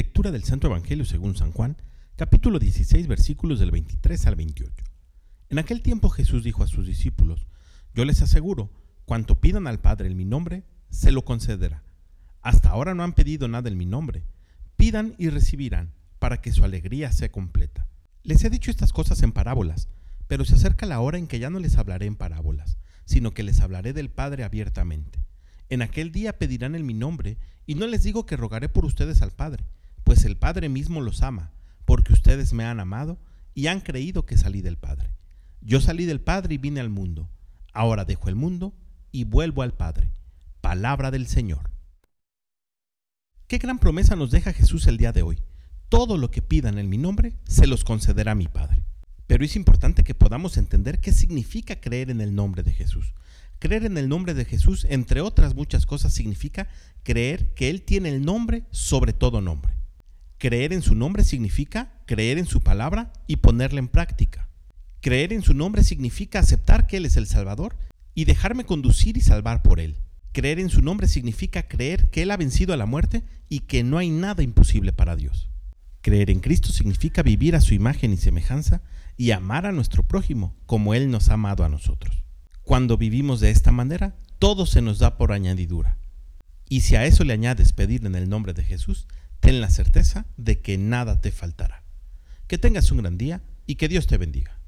Lectura del Santo Evangelio según San Juan, capítulo 16, versículos del 23 al 28. En aquel tiempo Jesús dijo a sus discípulos, Yo les aseguro, cuanto pidan al Padre en mi nombre, se lo concederá. Hasta ahora no han pedido nada en mi nombre. Pidan y recibirán, para que su alegría sea completa. Les he dicho estas cosas en parábolas, pero se acerca la hora en que ya no les hablaré en parábolas, sino que les hablaré del Padre abiertamente. En aquel día pedirán en mi nombre, y no les digo que rogaré por ustedes al Padre, pues el Padre mismo los ama, porque ustedes me han amado y han creído que salí del Padre. Yo salí del Padre y vine al mundo. Ahora dejo el mundo y vuelvo al Padre. Palabra del Señor. Qué gran promesa nos deja Jesús el día de hoy. Todo lo que pidan en mi nombre, se los concederá mi Padre. Pero es importante que podamos entender qué significa creer en el nombre de Jesús. Creer en el nombre de Jesús, entre otras muchas cosas, significa creer que Él tiene el nombre sobre todo nombre. Creer en su nombre significa creer en su palabra y ponerla en práctica. Creer en su nombre significa aceptar que Él es el Salvador y dejarme conducir y salvar por Él. Creer en su nombre significa creer que Él ha vencido a la muerte y que no hay nada imposible para Dios. Creer en Cristo significa vivir a su imagen y semejanza y amar a nuestro prójimo como Él nos ha amado a nosotros. Cuando vivimos de esta manera, todo se nos da por añadidura. Y si a eso le añades pedir en el nombre de Jesús, ten la certeza de que nada te faltará. Que tengas un gran día y que Dios te bendiga.